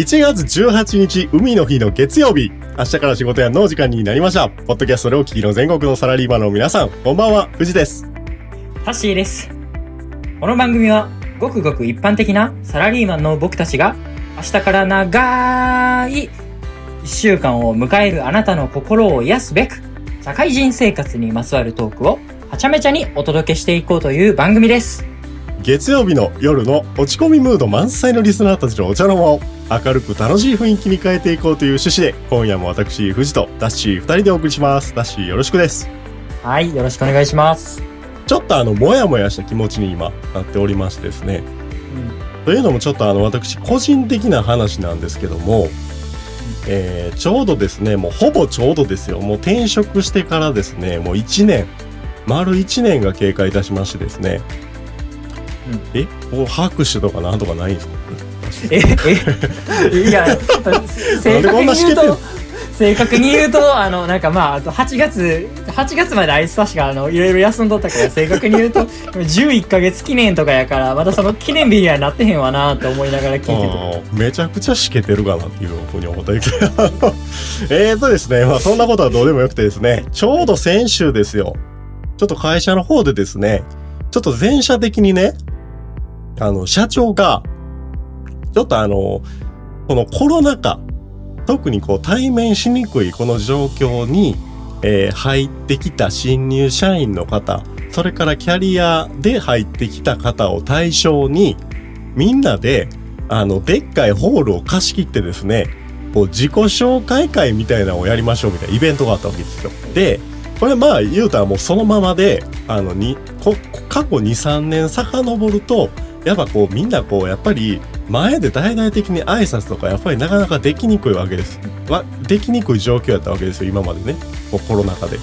1月18日、海の日の月曜日。明日から仕事やの時間になりました。ポッドキャストでお聞きの全国のサラリーマンの皆さん、こんばんは、藤です。タッシーです。この番組は、ごくごく一般的なサラリーマンの僕たちが、明日から長い一週間を迎えるあなたの心を癒すべく、社会人生活にまつわるトークをはちゃめちゃにお届けしていこうという番組です。月曜日の夜の落ち込みムード満載のリスナーたちのお茶の間を明るく楽しい雰囲気に変えていこうという趣旨で、今夜も私、藤とダッシー二人でお送りします。ダッシーよろしくです。はい、よろしくお願いします。ちょっとあの、もやもやした気持ちに今なっておりましてですね。というのもちょっとあの、私、個人的な話なんですけども、えーちょうどですね、もうほぼちょうどですよ。もう転職してからですね、もう1年、丸1年が経過いたしましてですね。えこう拍手とかなんとかないんですか？え、え、いや、正確に言うと、正確に言うと、あの、なんかまあ、あと8月、8月まであいつ確かあの、いろいろ休んどったから、正確に言うと、11ヶ月記念とかやから、まだその記念日にはなってへんわなと思いながら聞いてて。めちゃくちゃしけてるかなっていうふうに思ったけど えーとですねまあそんなことはどうでもよくてですねちょうど先週ですよ。ちょっと会社の方でですねちょっと全社的にねあの社長がちょっとあのこのコロナ禍特にこう対面しにくいこの状況に、えー入ってきた新入社員の方それからキャリアで入ってきた方を対象にみんなであの、でっかいホールを貸し切ってですね、こう自己紹介会みたいなのをやりましょうみたいなイベントがあったわけですよ。で、これまあ言うたらもうそのままで、あの、に、過去2、3年遡ると、やっぱこうみんなこうやっぱり前で大々的に挨拶とかやっぱりなかなかできにくいわけです。わできにくい状況やったわけですよ、今までね。こうコロナ禍で。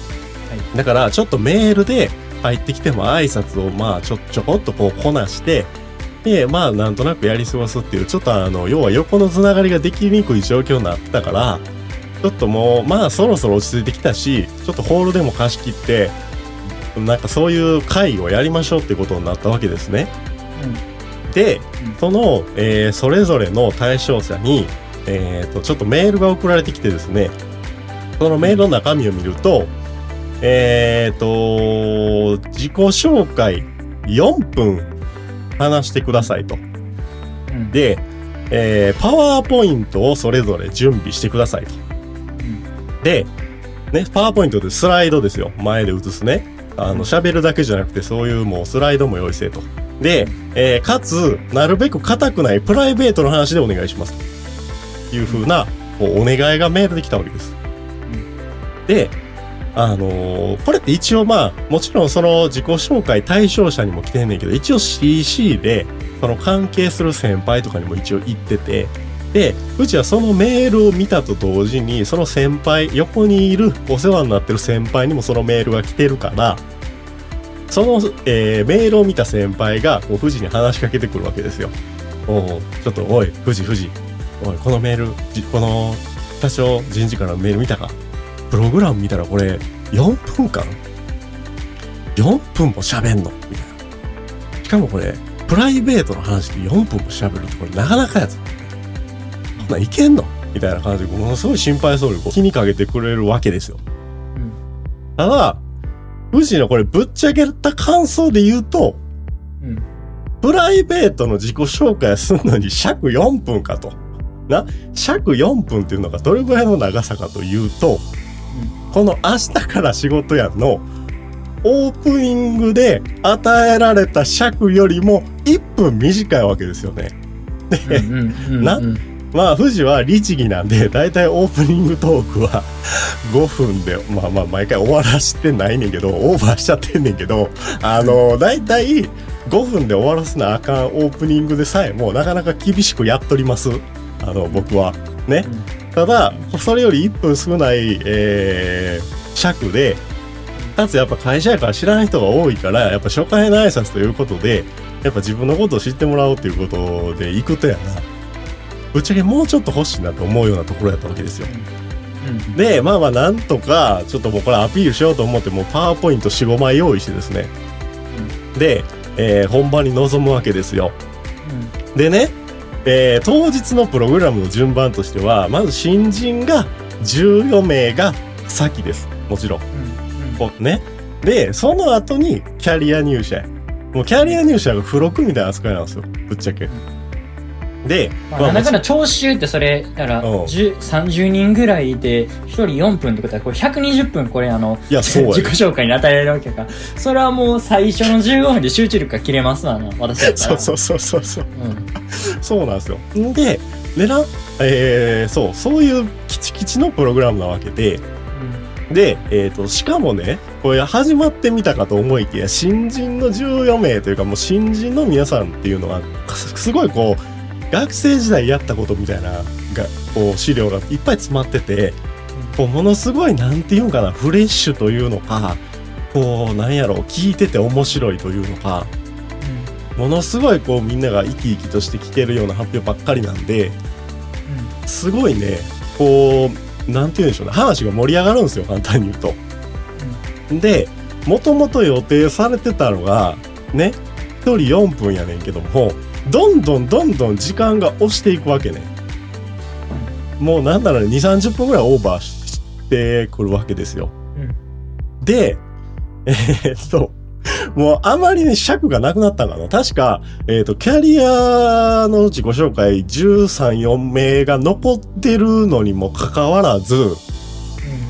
だからちょっとメールで入ってきても挨拶をまあちょちょこっとこうこなして、で、まあなんとなくやり過ごすっていう、ちょっとあの、要は横のつながりができにくい状況になってたから、ちょっともう、まあそろそろ落ち着いてきたし、ちょっとホールでも貸し切って、なんかそういう会をやりましょうってことになったわけですね。で、うんその、えーそれぞれの対象者に、えっ、と、ちょっとメールが送られてきてですね、そのメールの中身を見ると、えっ、と、自己紹介4分話してくださいと。うん、で、えーパワーポイントをそれぞれ準備してくださいと。で、ね、パワーポイントでスライドですよ。前で映すね。あの、喋るだけじゃなくて、そういうもうスライドも用意せえと。で、えーかつ、なるべく硬くないプライベートの話でお願いします。という風な、お願いがメールできたわけです。で、あのーこれって一応まあ、もちろんその自己紹介対象者にも来てんねんけど、一応 CC で、その関係する先輩とかにも一応言ってて、で、うちはそのメールを見たと同時に、その先輩、横にいるお世話になってる先輩にもそのメールが来てるから、その、えーメールを見た先輩が、こう、富士に話しかけてくるわけですよ。おうちょっと、おい、富士、富士。おい、このメール、じこの、多少人事からのメール見たか？プログラム見たらこれ、4分間 ?4 分も喋んの？みたいな。しかもこれ、プライベートの話で4分も喋るってこれなかなかやつ。こんなんいけんの？みたいな感じで、ものすごい心配そうにこう気にかけてくれるわけですよ。うんただ、富士のこれぶっちゃけた感想で言うと、うん。プライベートの自己紹介するのに尺4分かと。な、尺4分っていうのがどれぐらいの長さかというと、この明日から仕事やのオープニングで与えられた尺よりも1分短いわけですよね。うんうんうんなうん まあ、富士は律儀なんで、だいたいオープニングトークは5分で、まあまあ、毎回終わらしてないねんけど、オーバーしちゃってんねんけど、あの、だいたい5分で終わらすなあかんオープニングでさえも、なかなか厳しくやっとります。あの、僕は。ね。ただ、それより1分少ない、えー尺で、かつやっぱ会社やから知らない人が多いから、やっぱ初回の挨拶ということで、やっぱ自分のことを知ってもらおうということで行くとやな。ぶっちゃけもうちょっと欲しいなと思うようなところやったわけですよ。うんで、まあまあなんとか、ちょっともうこれアピールしようと思って、もうパワーポイント4、5枚用意してですね。で、えー本番に臨むわけですよ。でね、えー当日のプログラムの順番としては、まず新人が14名が先です。もちろん。うんこうね。で、その後にキャリア入社や。もうキャリア入社が付録みたいな扱いなんですよ。ぶっちゃけ。で、まあ、なんだかんだ聴衆ってそれ、だから、うん10 30人ぐらいで、1人4分ってことは、これ120分これあの、いや、そうや自己紹介に与えられるわけか。それはもう最初の15分で集中力が切れますわな、私だったら。そうそうそうそうそう。うん。そうなんですよ。んで、でな、えー、そう、そういうキチキチのプログラムなわけで、で、えっ、と、しかもね、これ始まってみたかと思いきや、新人の14名というか、もう新人の皆さんっていうのは、すすごいこう、学生時代やったことみたいな、が、こう、資料がいっぱい詰まってて、こう、ものすごい、なんていうんかな、フレッシュというのか、こう、なんやろう、聞いてて面白いというのか、ものすごいこうみんなが生き生きとして聞けるような発表ばっかりなんで、すごいね、こう、なんて言うんでしょうね、話が盛り上がるんですよ、簡単に言うと。で、もともと予定されてたのが、ね、1人4分やねんけども、どんどんどんどん時間が押していくわけね。もうなんだろうね、2、30分ぐらいオーバーしてくるわけですよ。で、えーっと、もうあまりね、尺がなくなったんかな。確か、えっ、と、キャリアの自己紹介13、4名が残ってるのにもかかわらず、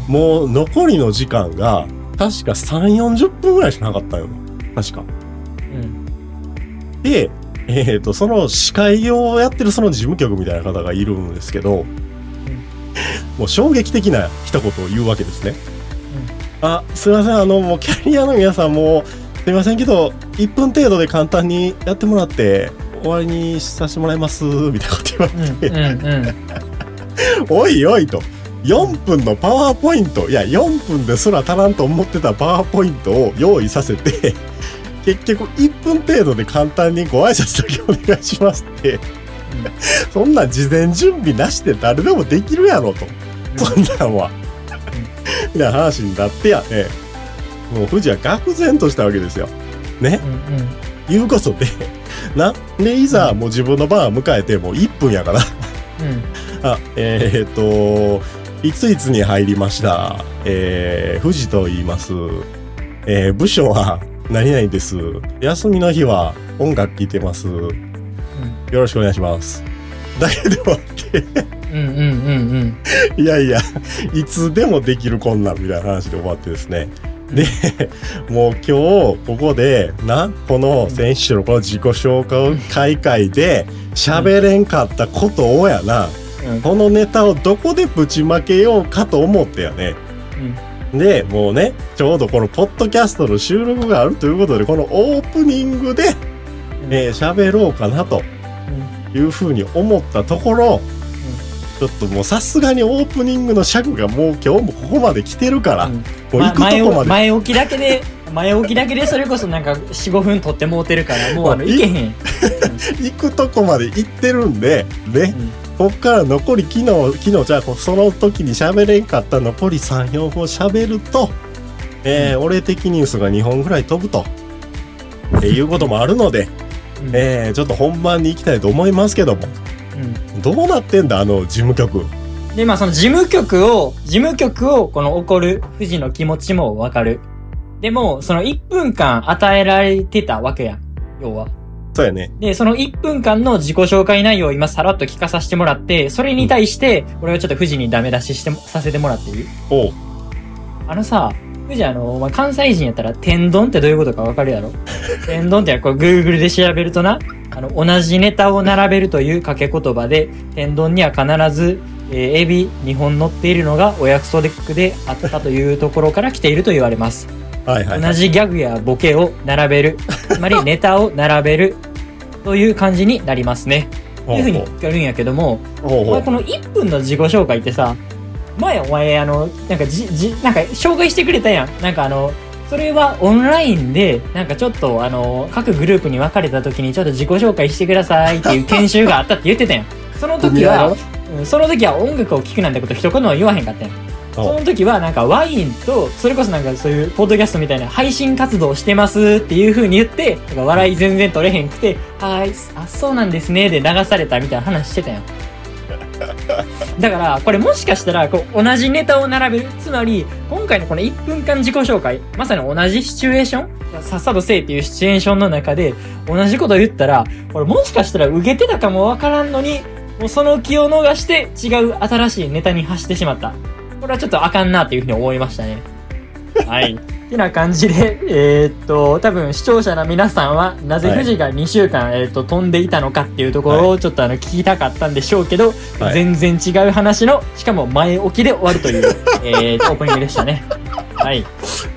もう残りの時間が、確か3、40分ぐらいしかなかったよ。確か。うん。で、えっ、と、その司会をやってるその事務局みたいな方がいるんですけど、もう衝撃的な一言を言うわけですね。あ、すいません、あの、もうキャリアの皆さんも、すいませんけど、1分程度で簡単にやってもらって、終わりにさせてもらいます、みたいなこと言われて、うん。うん。うん。おいおいと。4分のパワーポイント、いや、4分ですら足らんと思ってたパワーポイントを用意させて、結局1分程度で簡単にご挨拶だけお願いしますって、そんな事前準備なしで誰でもできるやろと。そんなんは。みたいな話になってやね。もう富士は愕然としたわけですよ。ね。うん。いうことで、な。で、いざもう自分の番を迎えてもう1分やから。うん。あ、えー、っと、いついつに入りました？えー、富士と言います。えー、部署は何々です。休みの日は音楽聴いてます。よろしくお願いします。だけで終わって、うん。うん。うん。うん。いやいや、いつでもできるこんなんみたいな話で終わってですね。で、もう今日、ここで、な、この選手のこの自己紹介会で喋れんかったことをやな、うん。このネタをどこでぶちまけようかと思ってやね。で、もうね、ちょうどこのポッドキャストの収録があるということで、このオープニングで、えー喋ろうかなというふうに思ったところ、ちょっともうさすがにオープニングの尺がもう今日もここまで来てるから、うん。もう行まくとこまで。前前置きだけで、前置きだけでそれこそなんか4、5分撮ってもうてるから、もうあの、もういいけへん。行くとこまで行ってるんで、ね、こっから残り昨日、昨日じゃあその時に喋れんかった残り3、4本喋ると、えー俺的ニュースが2本ぐらい飛ぶと、えーいうこともあるので、うんえーちょっと本番に行きたいと思いますけども、うんどうなってんだ、あの事務局。で、まあその事務局を、事務局をこの怒る富士の気持ちもわかる。でも、その1分間与えられてたわけやん。要は。そうやね。で、その1分間の自己紹介内容を今さらっと聞かさせてもらって、それに対して、俺はちょっと富士にダメ出ししても、させてもらっていい？おう。あのさ、富士あの、まあ、関西人やったら、天丼ってどういうことかわかるやろ？天丼ってこれ Google で調べるとな、あの、同じネタを並べるという掛け言葉で、天丼には必ず、えーエビ2本乗っているのがお約束であったというところから来ていると言われます。はいはい、は同い。じギャグやボケを並べる。つまりネタを並べる。という感じになりますね。というふうに聞かれるんやけども、ほうほうこの1分の自己紹介ってさ、前お前あの、なんかじ、じ、なんか紹介してくれたやん。なんかあの、それはオンラインで、なんかちょっとあの、各グループに分かれた時にちょっと自己紹介してくださいっていう研修があったって言ってたやん。その時は、うんその時は音楽を聴くなんてこと一言も言わへんかったやん。その時はなんかワインと、それこそなんかそういうポッドキャストみたいな配信活動してますっていう風に言って、なんか笑い全然取れへんくて、はーい、あ、そうなんですね、で流されたみたいな話してたよ。だから、これもしかしたら、こう、同じネタを並べる。つまり、今回のこの1分間自己紹介、まさに同じシチュエーション？さっさとせえっていうシチュエーションの中で、同じこと言ったら、これもしかしたら受けてたかもわからんのに、もうその気を逃して違う新しいネタに発してしまった。これはちょっとあかんなっていうふうに思いましたね。はい。ってな感じで、えーっと、多分視聴者の皆さんは、なぜはい富士が2週間、えーっと、飛んでいたのかっていうところをちょっとあの、聞きたかったんでしょうけど、はい全然違う話の、しかも前置きで終わるという、えー、オープニングでしたね。はい。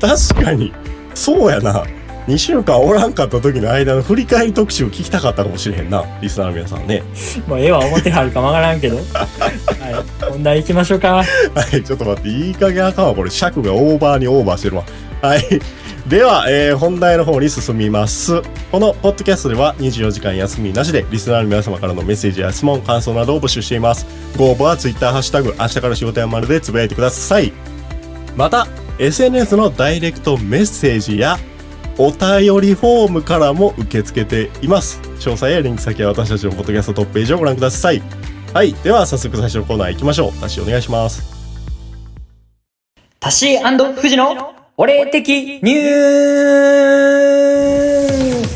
確かに、そうやな。2週間おらんかった時の間の振り返り特集聞きたかったかもしれへんな。リスナーの皆さんね。もう絵は表はるかもわからんけど。はい。本題行きましょうか。はい、ちょっと待って、いい加減あかんわ。これ尺がオーバーにオーバーしてるわ。はい。では、えー本題の方に進みます。このポッドキャストでは24時間休みなしでリスナーの皆様からのメッセージや質問、感想などを募集しています。ご応募は Twitter ハッシュタグ、明日から仕事やまるでつぶやいてください。また、SNS のダイレクトメッセージやお便りフォームからも受け付けています。詳細やリンク先は私たちのポッドキャストトップページをご覧ください。はい。では、早速最初のコーナー行きましょう。ダッシお願いします。タシー富士の俺的ニュース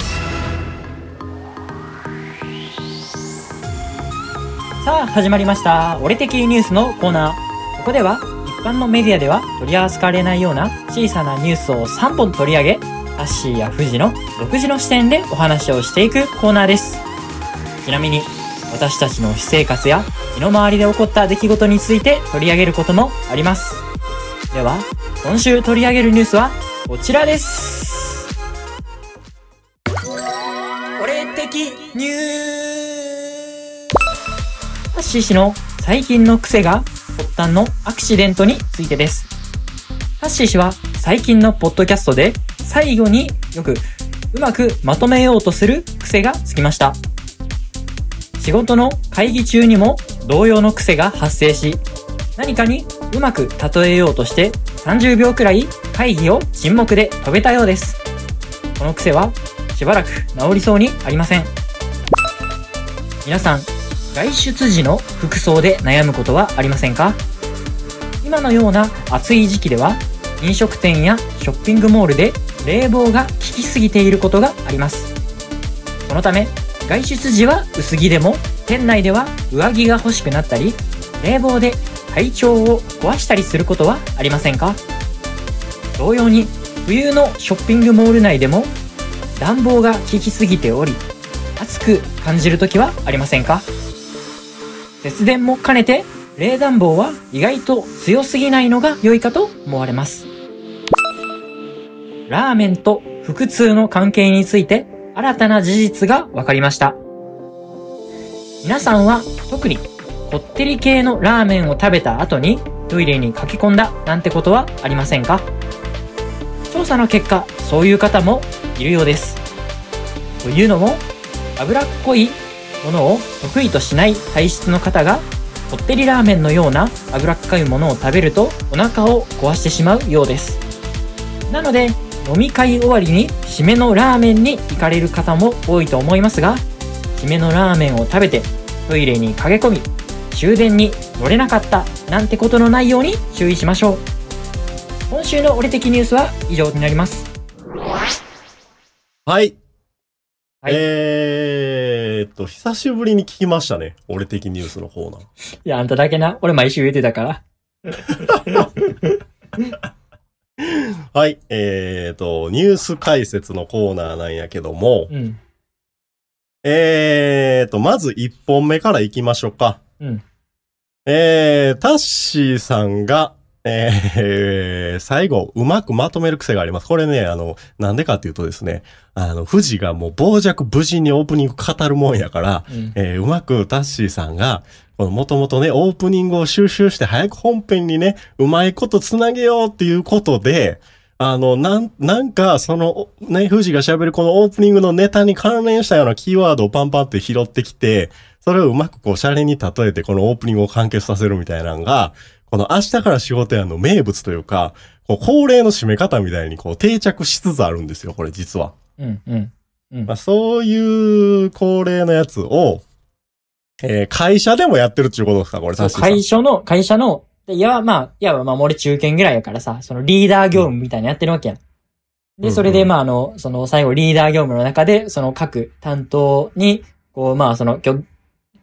さあ、始まりました。俺的ニュースのコーナー。ここでは、一般のメディアでは取り扱われないような小さなニュースを3本取り上げ、タッシーや富士の独自の視点でお話をしていくコーナーです。ちなみに、私たちの私生活や身の回りで起こった出来事について取り上げることもあります。では、今週取り上げるニュースはこちらです。俺的ニューハッシー氏の最近の癖が発端のアクシデントについてです。ハッシー氏は最近のポッドキャストで最後によくうまくまとめようとする癖がつきました。仕事の会議中にも同様の癖が発生し、何かにうまく例えようとして30秒くらい会議を沈黙で飛べたようです。この癖はしばらく治りそうにありません。皆さん、外出時の服装で悩むことはありませんか？今のような暑い時期では飲食店やショッピングモールで冷房が効きすぎていることがあります。そのため外出時は薄着でも店内では上着が欲しくなったり冷房で体調を壊したりすることはありませんか？同様に冬のショッピングモール内でも暖房が効きすぎており暑く感じる時はありませんか？節電も兼ねて冷暖房は意外と強すぎないのが良いかと思われます。ラーメンと腹痛の関係について新たな事実が分かりました。皆さんは特にこってり系のラーメンを食べた後にトイレに駆け込んだなんてことはありませんか？調査の結果そういう方もいるようです。というのも脂っこいものを得意としない体質の方がこってりラーメンのような脂っこいものを食べるとお腹を壊してしまうようです。なので飲み会終わりに締めのラーメンに行かれる方も多いと思いますが締めのラーメンを食べてトイレに駆け込み終電に乗れなかったなんてことのないように注意しましょう今週の俺的ニュースは以上になりますはい。はいえーっと、久しぶりに聞きましたね。俺的ニュースのコーナー。いやあんただけな俺毎週言ってたから はい。えーっと、ニュース解説のコーナーなんやけども、うんえーっと、まず1本目から行きましょうか。うんえー、タッシーさんが、えー、最後、うまくまとめる癖があります。これね、あの、なんでかっていうとですね、あの、富士がもう傍若無人にオープニング語るもんやから、うんえーうまくタッシーさんが、このもともとね、オープニングを収集して早く本編にね、うまいことつなげようっていうことで、あの、なん、なんか、その、ね、富士が喋るこのオープニングのネタに関連したようなキーワードをパンパンって拾ってきて、それをうまくこう、シャレに例えてこのオープニングを完結させるみたいなのが、ここの明日から仕事やの名物というか、こう恒例の締め方みたいにこう定着しつつあるんですよ、これ実は。うん、うん。うんまあ、そういう恒例のやつを、えー会社でもやってるっていうことですか、これそう。会社の、会社の、でいや、まあ、いや、まあ、俺中堅ぐらいやからさ、そのリーダー業務みたいなのやってるわけやん。で、うんそれで、うんまあ、あの、その最後リーダー業務の中で、その各担当に、こう、まあ、その、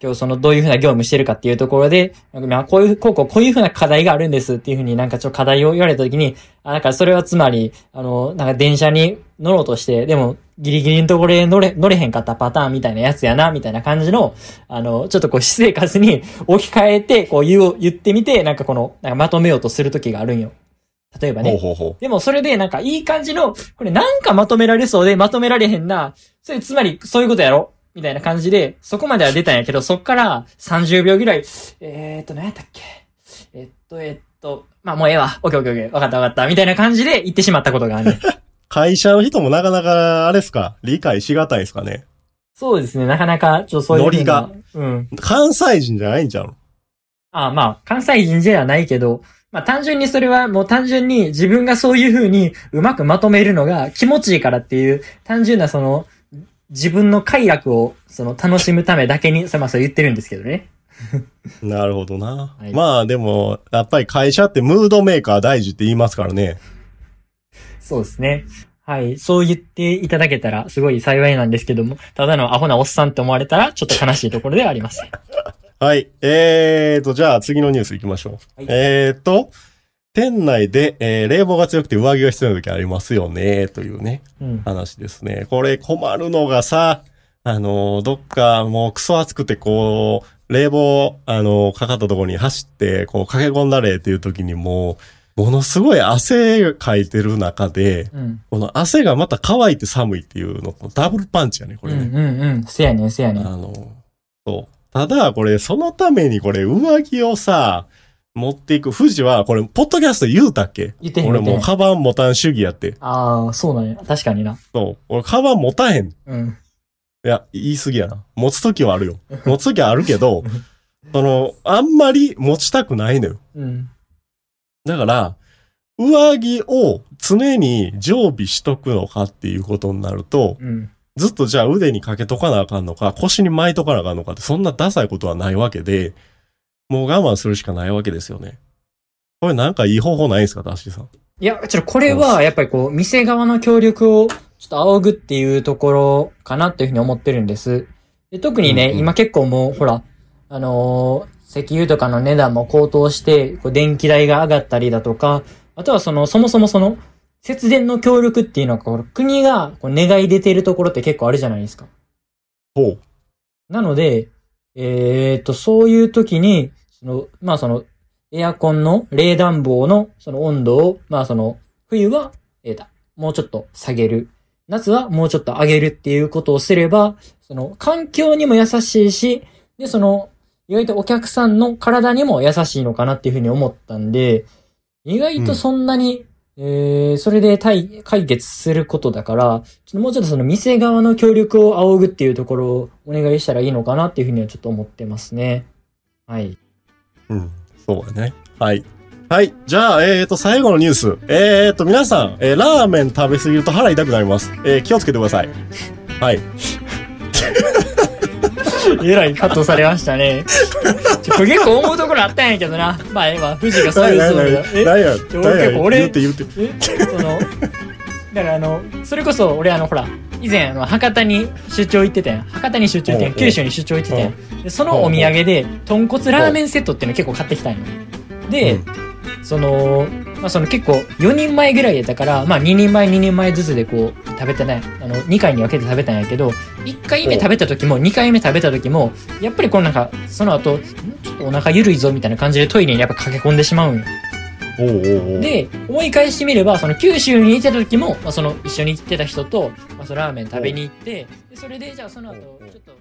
今日、そのどういうふうな業務してるかっていうところで、まあこういう、こうこう、こういうふうな課題があるんですっていうふうになんかちょっと課題を言われたときに、あ、なんかそれはつまり、あの、なんか電車に乗ろうとして、でもギリギリのところで乗れ、乗れへんかったパターンみたいなやつやな、みたいな感じの、あの、ちょっとこう、私生活に置き換えて、こう言う、言ってみて、なんかこの、なんかまとめようとするときがあるんよ。例えばね。ほうほうほでもそれでなんかいい感じの、これなんかまとめられそうでまとめられへんな。それつまりそういうことやろみたいな感じで、そこまでは出たんやけど、そっから30秒ぐらい、えーっと、何やったっけ？えっと、えっと、まあもうええわ。オッケーオッケーオッケー。わかったわかった。みたいな感じで言ってしまったことがある、ね。う。会社の人もなかなか、あれですか、理解しがたいですかね？そうですね。なかなか、ちょっとそういう風な。ノうん。関西人じゃないんじゃん。ああまあ、関西人じゃないけど、まあ単純にそれはもう単純に自分がそういう風にうまくまとめるのが気持ちいいからっていう単純なその自分の快楽をその楽しむためだけに、それまあそう言ってるんですけどね。なるほどな。はいまあでも、やっぱり会社ってムードメーカー大事って言いますからね。そうですね。はい。そう言っていただけたらすごい幸いなんですけども、ただのアホなおっさんって思われたらちょっと悲しいところではあります。はい。えーと、じゃあ次のニュース行きましょう。はいえーと、店内で、えー冷房が強くて上着が必要な時ありますよね、というね、うん。話ですね。これ困るのがさ、あのーどっかもうクソ暑くてこう、冷房、あのーかかったところに走って、こう駆け込んだれっていう時にもう、ものすごい汗かいてる中で、うん。この汗がまた乾いて寒いっていうのとダブルパンチやね、これね。うんうんうん。せやねんせやねん。あの、そう。ただ、これ、そのためにこれ、上着をさ、持っていく。富士は、これ、ポッドキャスト言うたっけ？言ってへん俺もう。カバン持たん主義やって。ああ、そうなんや。確かにな。そう。俺、カバン持たへん。いうん。や、言い過ぎやな。持つときはあるよ。持つときはあるけど、その、あんまり持ちたくないのよ。うん。だから、上着を常に常備しとくのかっていうことになると、うん。ずっとじゃあ腕にかけとかなあかんのか、腰に巻いとかなあかんのかって、そんなダサいことはないわけで、もう我慢するしかないわけですよね。これなんかいい方法ないんですか、ダッシーさん？いや、ちょっとこれは、やっぱりこう、店側の協力を、ちょっと仰ぐっていうところかなっていうふうに思ってるんです。で特にね、うんうん今結構もう、ほら、あのー石油とかの値段も高騰して、こう電気代が上がったりだとか、あとはその、そもそもその、節電の協力っていうのが、こう国がこう願い出てるところって結構あるじゃないですか。ほう。なので、えっと、そういう時に、その、まあその、エアコンの冷暖房のその温度を、まあその、冬は、えーだ、もうちょっと下げる。夏はもうちょっと上げるっていうことをすれば、その、環境にも優しいし、で、その、意外とお客さんの体にも優しいのかなっていうふうに思ったんで、意外とそんなに、えー、それで対、解決することだから、ちょっともうちょっとその店側の協力を仰ぐっていうところをお願いしたらいいのかなっていうふうにはちょっと思ってますね。はい。うん。そうだね。はい。はい。じゃあ、えーと、最後のニュース。えーと、皆さん、えーラーメン食べ過ぎると腹痛くなります。えー気をつけてください。はい。えらいカットされましたね。ちょこれ結構思うところあったんやけどな。まあ、ええわ。富士がそういうつもりだ。え何や、俺？言って言って。え？その、だからあの、それこそ俺あの、ほら、以前あの、博多に出張行ってたやん。博多に出張行ってん九州に出張行ってたやん。でそのお土産で、豚骨ラーメンセットっていうの結構買ってきたんよ。で、その、まあ、その結構4人前ぐらいやったから、まあ2人前2人前ずつでこう食べてない、あの2回に分けて食べたんやけど、1回目食べた時も2回目食べた時も、やっぱりこのなんか、その後、んちょっとお腹緩いぞみたいな感じでトイレにやっぱ駆け込んでしまうんよ。おうおうおう。で、思い返してみれば、その九州に行ってた時も、まあ、その一緒に行ってた人と、まあ、そのラーメン食べに行って、でそれで、じゃあその後、ちょっと。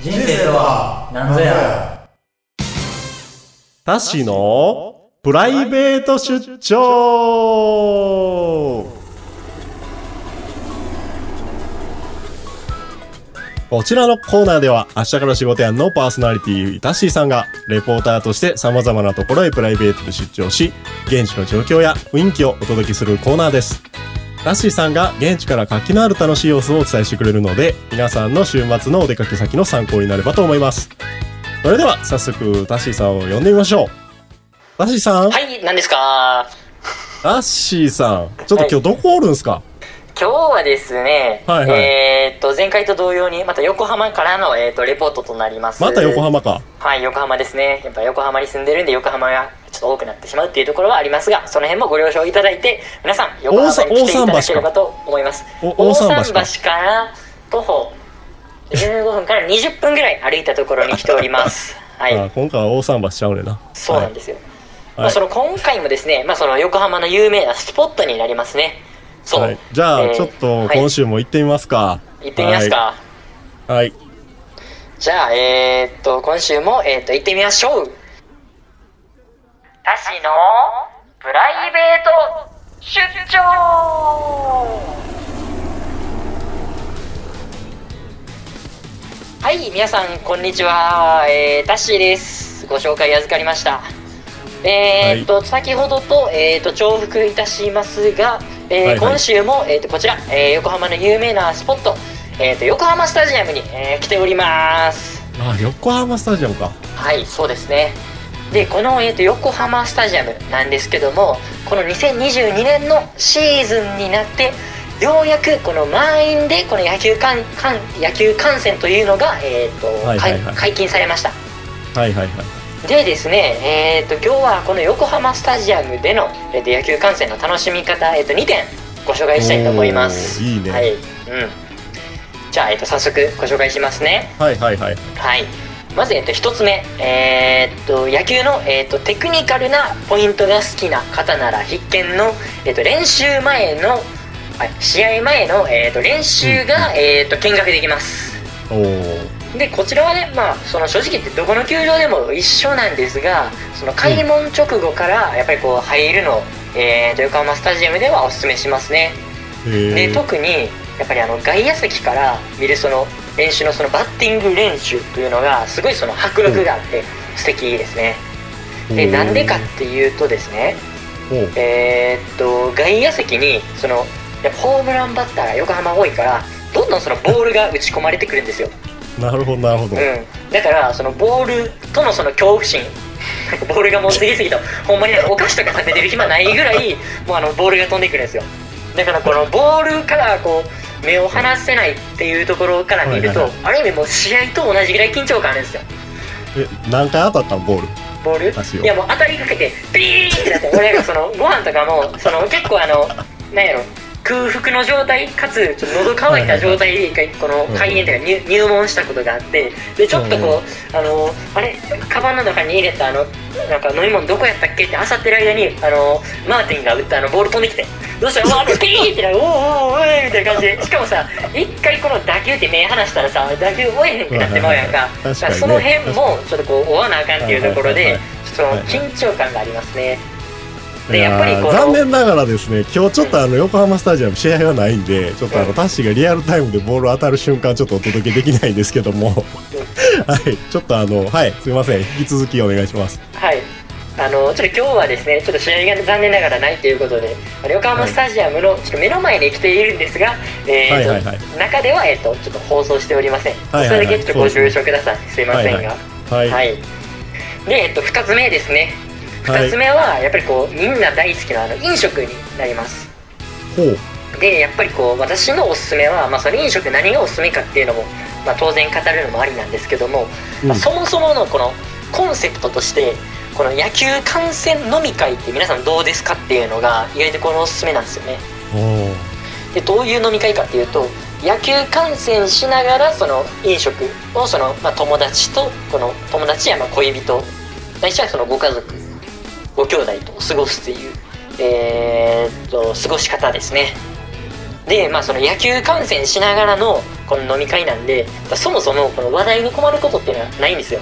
人生とは何ぞや。タッシーのプライベート出張こちらのコーナーでは、明日から仕事やんのパーソナリティ、タッシーさんが、レポーターとして様々なところへプライベートで出張し、現地の状況や雰囲気をお届けするコーナーです。タッシーさんが現地から活気のある楽しい様子をお伝えしてくれるので、皆さんの週末のお出かけ先の参考になればと思います。それでは、早速、タッシーさんを呼んでみましょう。タッシーさん、はい、何ですかタッシーさん、ちょっと今日どこおるんすか、今日はですね、はいはいえーっと、前回と同様に、また横浜からの、えーっと、レポートとなります。また横浜か。はい、横浜ですね。やっぱ横浜に住んでるんで、横浜がちょっと多くなってしまうっていうところはありますが、その辺もご了承いただいて、皆さん、横浜に来ていただければと思います。お大桟橋から徒歩15分から20分ぐらい歩いたところに来ております。はい。あ今回は大桟橋ちゃうねんな。そうなんですよ。まあ、はいその今回もですね、まあ、その横浜の有名なスポットになりますね。そう。はい、じゃあ、えーちょっとはい今週も行ってみますか。行ってみますか。はい。はい。じゃあ、えー、っと、今週も、えー、っと、行ってみましょう。タシのプライベート出張はい、皆さん、こんにちは。えー、タッシーです。ご紹介預かりました。えー、っと、先ほどと、えー、っと、重複いたしますが、えーはいはい今週も、えー、っと、こちら、えー横浜の有名なスポット、えー、っと、横浜スタジアムに、えー来ております。あ、横浜スタジアムか。はい、そうですね。で、この、えー、と横浜スタジアムなんですけども、この2022年のシーズンになって、ようやくこの満員でこの野球観観野球観戦というのが、えーとはいはいはい解解禁されました。はいはいはい。でですね、えー、と今日はこの横浜スタジアムでの、えー、と野球観戦の楽しみ方、えー、と2点ご紹介したいと思います。いいねはい、うん。じゃあ、えー、と早速ご紹介しますね。はいはいはい。はい。まず、えっと、一つ目、えーっと、野球の、えーっと、テクニカルなポイントが好きな方なら必見の、えーっと、練習前の、はい、試合前の、えーっと、練習が、えーっと、見学できます。おー。で、こちらはね、まあ、その正直言ってどこの球場でも一緒なんですが、その開門直後から、やっぱりこう、入るの、えーっと、横浜スタジアムではおすすめしますね。へでー。特にやっぱりあの外野席から見るその練習のそのバッティング練習というのがすごいその迫力があって素敵ですね。でなんでかっていうとですねえーっと外野席にそのホームランバッターが横浜多いからどんどんそのボールが打ち込まれてくるんですよ、なるほどなるほど。うん、だからそのボールとのその恐怖心 なんかボールがもう次々とほんまにお菓子とか食べてる暇ないぐらいもうあのボールが飛んでくるんですよ。だからこのボールからこう目を離せないっていうところから見ると、はいある意味もう試合と同じぐらい緊張感あるんですよ。え、何回当たったんボール？ボール？いやもう当たりかけてピーってなって俺がそのご飯とかもその結構あのなんやろ空腹の状態かつちょっと喉乾いた状態で一回この開園というか入入門したことがあってでちょっとこうあのあれカバンの中に入れたあのなんか飲み物どこやったっけって漁ってる間にあのマーティンが打ったあのボール飛んできてどうした？らうわーピーってなる。おーおーおーいみたいな感じで。しかもさ一回この打球って目離したらさ打球追えへんくなってまうやんか。その辺もちょっとこう追わなあかんっていうところではいはいはいその緊張感がありますね。でやっぱり残の念ながらですね、今日ちょっとあの横浜スタジアム試合がないんで、ちょっとあうんのタッシーがリアルタイムでボール当たる瞬間ちょっとお届けできないんですけども、はい、ちょっとあの、はい、すいません、引き続きお願いします。はい。あのちょっと今日はですねちょっと試合が残念ながらないということで横浜スタジアムのちょっと目の前に来ているんですが、え中では、えー、とちょっと放送しておりません、はいはいはい。それだけちょっとご了承ください。すいませんが。はい。はい、で、えっと、2つ目ですね。はい2つ目はやっぱりこうみんな大好きなあの飲食になります。ほう。でやっぱりこう私のおすすめは、まあ、その飲食何がおすすめかっていうのも、まあ、当然語るのもありなんですけども、うん。まあ、そもそものこのコンセプトとしてこの野球観戦飲み会って皆さんどうですかっていうのが意外とこのおすすめなんですよね。でどういう飲み会かっていうと野球観戦しながらその飲食をその、まあ、友達とこの友達やまあ恋人ないしはそのご家族ご兄弟と過ごすっていうえーっと過ごし方ですね。でまあその野球観戦しながらのこの飲み会なんでそもそもこの話題に困ることっていうのはないんですよ。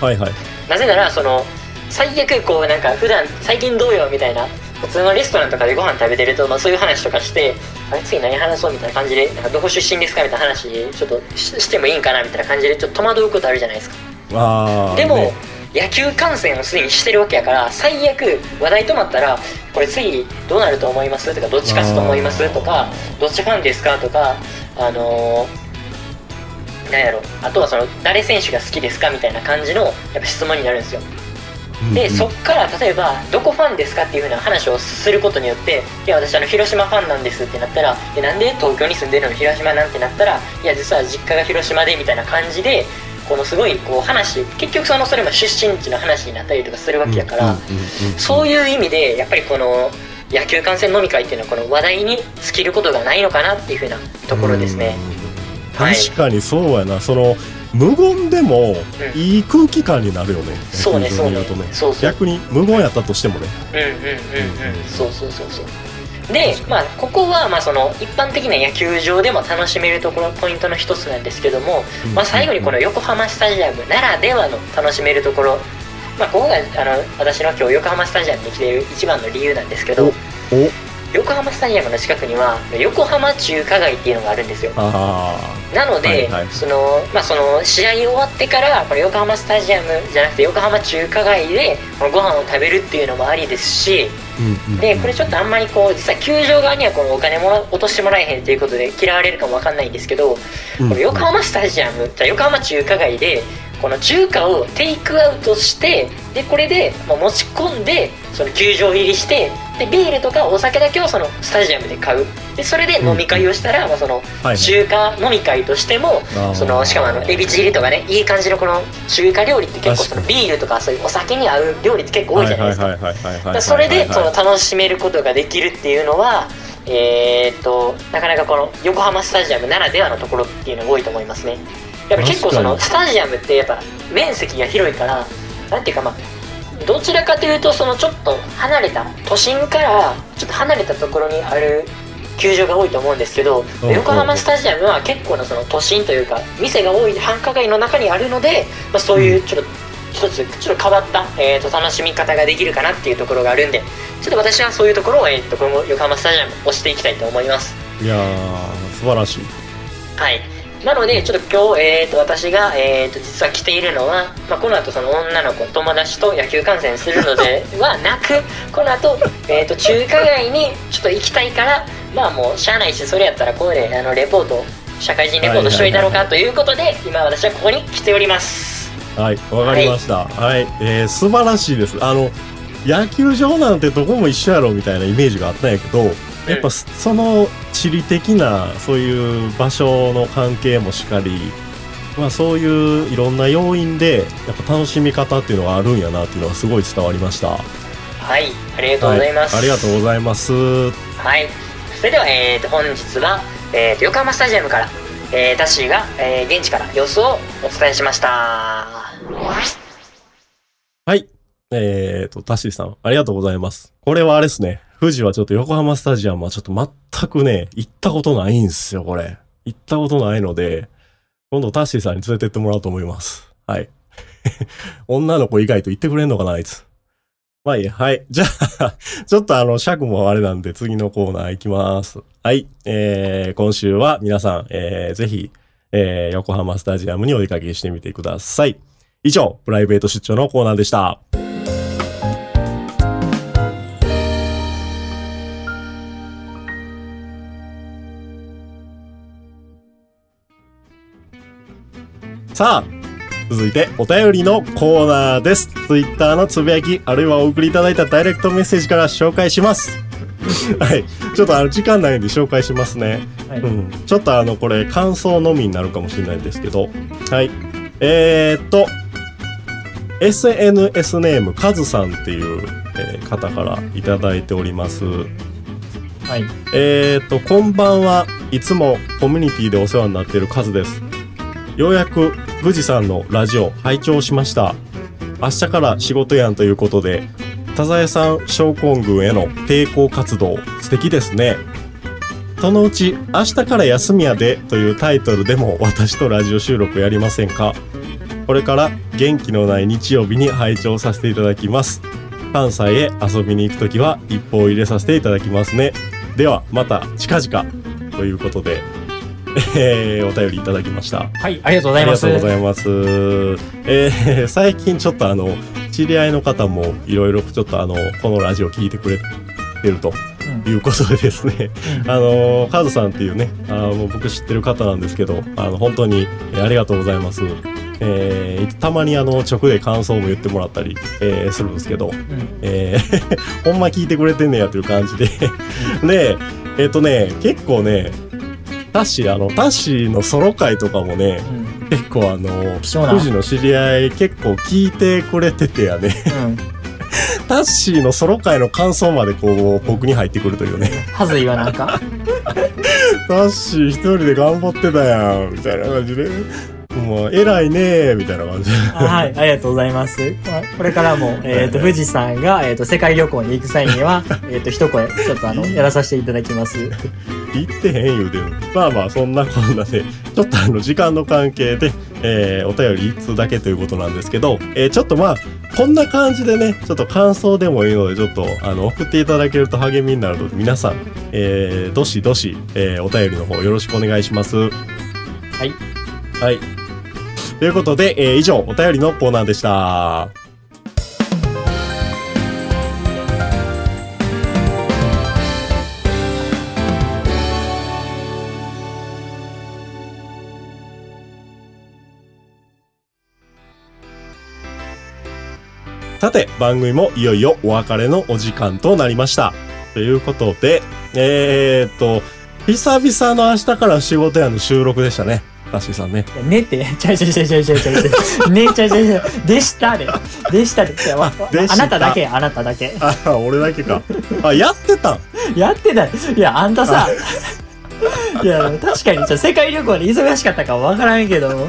はいはい。なぜならその最悪こうなんか普段最近どうよみたいな普通のレストランとかでご飯食べてると、まあ、そういう話とかしてあれ次何話そうみたいな感じでなんかどこ出身ですかみたいな話ちょっとししてもいいんかなみたいな感じでちょっと戸惑うことあるじゃないですか。でも、ね野球観戦をすでにしてるわけやから最悪話題止まったらこれ次どうなると思います？とかどっち勝つと思います？とかどっちファンですか？とかあのーなんやろ。あとはその誰選手が好きですか？みたいな感じのやっぱ質問になるんですよ。で、そっから例えばどこファンですかっていう風な話をすることによっていや私あの広島ファンなんですってなったらえなんで東京に住んでるの？広島なんてなったらいや実は実家が広島でみたいな感じでこのすごいこう話結局そのそれも出身地の話になったりとかするわけやから、そういう意味でやっぱりこの野球観戦飲み会っていうのはこの話題に尽きることがないのかなっていう風なところですね。確かにそうやな。その無言でもうんいい空気感になるよね、そうね野球場にいるとねそうね。そうそう。逆に無言やったとしてもね。うんうんうんうん。そうそうそうそうでまあここはまあその一般的な野球場でも楽しめるところポイントの一つなんですけども、まあ、最後にこの横浜スタジアムならではの楽しめるところ。まあここがあの私の今日横浜スタジアムに来ている一番の理由なんですけどお横浜スタジアムの近くには横浜中華街っていうのがあるんですよ。あなので、はいはい。そのまあその試合終わってからこの横浜スタジアムじゃなくて横浜中華街でこのご飯を食べるっていうのもありですしあ、うんうん、でこれちょっとあんまりこう実は球場側にはこのお金もら落としてもらえへんということで嫌われるかもわかんないんですけど、うんこの横浜スタジアムじゃ。あ横浜中華街でこの中華をテイクアウトしてでこれでまあ持ち込んでその球場入りしてでビールとかお酒だけをそのスタジアムで買う。でそれで飲み会をしたら、まあ、その中華飲み会としてもそのしかもあのエビチリとかねいい感じのこの中華料理って結構その確ビールとかそういうお酒に合う料理って結構多いじゃないですか。それでその楽しめることができるっていうのは、えーっとなかなかこの横浜スタジアムならではのところっていうのが多いと思いますね。やっぱ結構その確スタジアムってやっぱ面積が広いからなんていうかまあどちらかというとそのちょっと離れた都心からちょっと離れたところにある球場が多いと思うんですけどうん。横浜スタジアムは結構なその都心というか店が多い繁華街の中にあるので、まあ、そういうちょっと一つちょっと変わった、えー、と楽しみ方ができるかなっていうところがあるんでちょっと私はそういうところを、えー、と今後横浜スタジアム押していきたいと思います。いやー素晴らしい。はいなのでちょっと今日、えー、と私が、えー、と実は来ているのは、まあ、この後その女の子友達と野球観戦するので はなくこの後、えー、と中華街にちょっと行きたいからまあもうしゃあないしそれやったらここであのレポート社会人レポートしといたのかということで今私はここに来ております。はいわかりました。はい、えー素晴らしいです。あの野球場なんてどこも一緒やろみたいなイメージがあったんやけどやっぱその地理的なそういう場所の関係もしかりまあそういういろんな要因でやっぱ楽しみ方っていうのがあるんやなっていうのがすごい伝わりましたはいありがとうございます、はい、ありがとうございますはい。それでは、えー、と本日は、えー、と横浜スタジアムから、えー、ダッシーが、えー現地から様子をお伝えしました。はい。えーと、タッシーさん、ありがとうございます。これはあれですね。富士はちょっと横浜スタジアムはちょっと全くね、行ったことないんですよ、これ。行ったことないので、今度タッシーさんに連れてってもらおうと思います。はい。女の子以外と言ってくれんのかな、あいつ。まあいいや。はい。じゃあ、ちょっとあの、尺もあれなんで次のコーナー行きます。はい。えー、今週は皆さん、えー、ぜひ、えー、横浜スタジアムにお出かけしてみてください。以上、プライベート出張のコーナーでした。さあ、続いてお便りのコーナーです。ツイッターのつぶやき、あるいはお送りいただいたダイレクトメッセージから紹介します。はい。ちょっとあの時間ないんで紹介しますね。はいうん。ちょっとあのこれ感想のみになるかもしれないんですけど。はい。えー、っと、SNS ネームカズさんっていう、えー方からいただいております。はい。えーと、こんばんは。いつもコミュニティでお世話になっているカズです。ようやく富士山のラジオ拝聴しました。明日から仕事やんということで、田沢さん症根群への抵抗活動、素敵ですね。そのうち、明日から休みやでというタイトルでも私とラジオ収録やりませんかこれから元気のない日曜日に拝聴させていただきます。関西へ遊びに行くときは一報入れさせていただきますね。では、また近々ということで、えー、お便りいただきました。はい、ありがとうございます。ありがとうございます。えー、最近ちょっとあの、知り合いの方もいろいろちょっとあの、このラジオ聞いてくれてるとうんいうことでですね、うんあの、カズさんっていうね、あの、僕知ってる方なんですけど、あの、本当に、えーありがとうございます。えーたまにあの、直で感想も言ってもらったり、えーするんですけど、うんえー ほんま聞いてくれてんねやという感じで。で、えっ、とね、結構ね、タッシー、あの、タッシーのソロ会とかもね、うん。結構あの、富士の知り合い結構聞いてくれててやね、うん。タッシーのソロ会の感想までこう、僕に入ってくるというね、はずいわ、なんか。タッシー一人で頑張ってたやん、みたいな感じで、もう偉いねー、みたいな感じ。はい、ありがとうございます。まあこれからも、えっ、と、富士山が、えっ、と、世界旅行に行く際には、えっ、と、一声、ちょっとあの、やらさせていただきます。言ってへん言うてるまあまあそんなこんなで ちょっとあの時間の関係で、えーお便り1通だけということなんですけど、えーちょっとまあこんな感じでねちょっと感想でもいいのでちょっとあの送っていただけると励みになるので皆さん、えーどしどし、えーお便りの方よろしくお願いします。はい。はいということで、えー以上お便りのコーナーでしたさて、番組もいよいよお別れのお時間となりました。ということで、えー、っと、久々の明日から仕事やの収録でしたね。タッシーさんね。ねって、ちゃいちゃいちゃいちゃいちゃいちゃい。ねちゃいちゃいちゃい。でしたで。でしたで。いやわでしたあなただけ、あなただけ。あ、俺だけか。あ、やってたんやってた。いや、あんたさ、いや、確かに、じゃあ世界旅行で忙しかったかはわからんけども、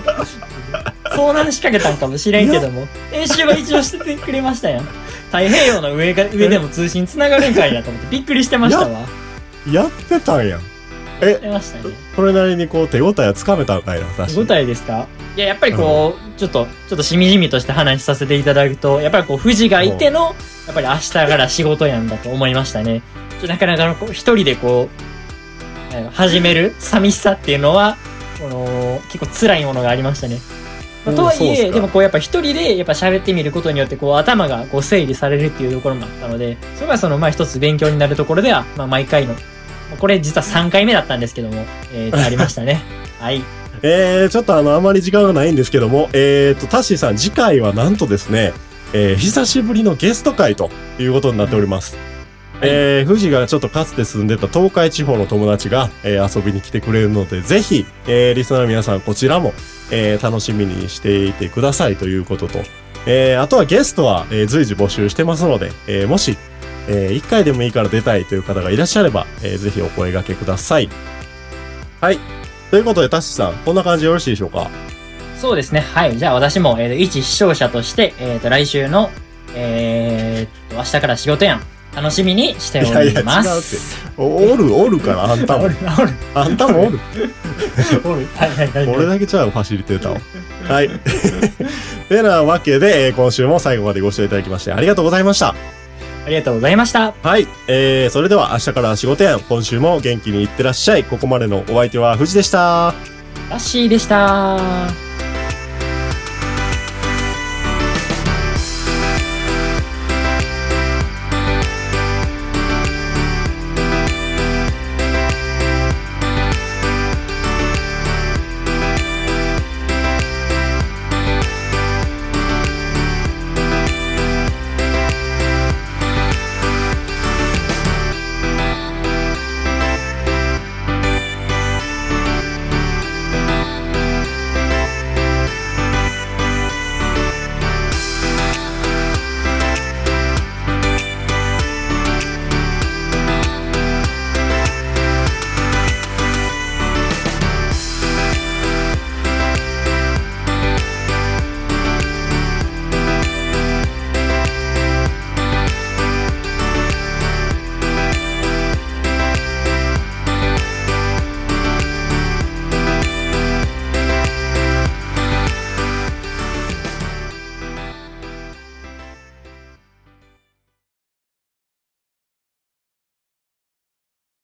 遭難しかけたんかもしれんけども、編集は一応しててくれましたやん。太平洋の上が上でも通信つながるんかいなと思ってびっくりしてましたわ。やってたんやん。してましたね。それなりにこう手応えはつかめたんかいな、確か手応えですか？いや、やっぱりこう、ちょっと、ちょっとしみじみとして話させていただくと、やっぱりこう、富士がいての、やっぱり明日から仕事やんだと思いましたね。ちょなかなかこう、一人でこう、あの始める寂しさっていうのは、この、結構辛いものがありましたね。まあとはいえ、そうっすかでもこう、やっぱ一人で、やっぱ喋ってみることによって、こう、頭がこう、整理されるっていうところもあったので、それはその、まあ一つ勉強になるところでは、まあ毎回の、まあこれ実は3回目だったんですけども、えー、ありましたね。はい。えー、ちょっとあの、あまり時間がないんですけども、えーと、タッシーさん、次回はなんとですね、えー久しぶりのゲスト会ということになっております。えー、富士がちょっとかつて住んでた東海地方の友達が、えー遊びに来てくれるので、ぜひ、えーリスナーの皆さんこちらも、えー楽しみにしていてくださいということと、えーあとはゲストは、えー随時募集してますので、えーもし、え1回でもいいから出たいという方がいらっしゃれば、えーぜひお声掛けください。はい。ということで、タッシーさん、こんな感じでよろしいでしょうか？そうですね。はい。じゃあ私も、えーと、一視聴者として、えっ、と、来週の、えーと、明日から仕事やん。楽しみにしております。いやいや違うっておおる、おるから、あんたも おる。、おる、あんたも？おる。おる。はいはいはい。俺だけちゃう、ファシリテーターを。はい。てなわけで、えー今週も最後までご視聴いただきましてありがとうございました。ありがとうございました。はい。えー、それでは明日から仕事やん。今週も元気にいってらっしゃい。ここまでのお相手は藤でした。ラッシーでした。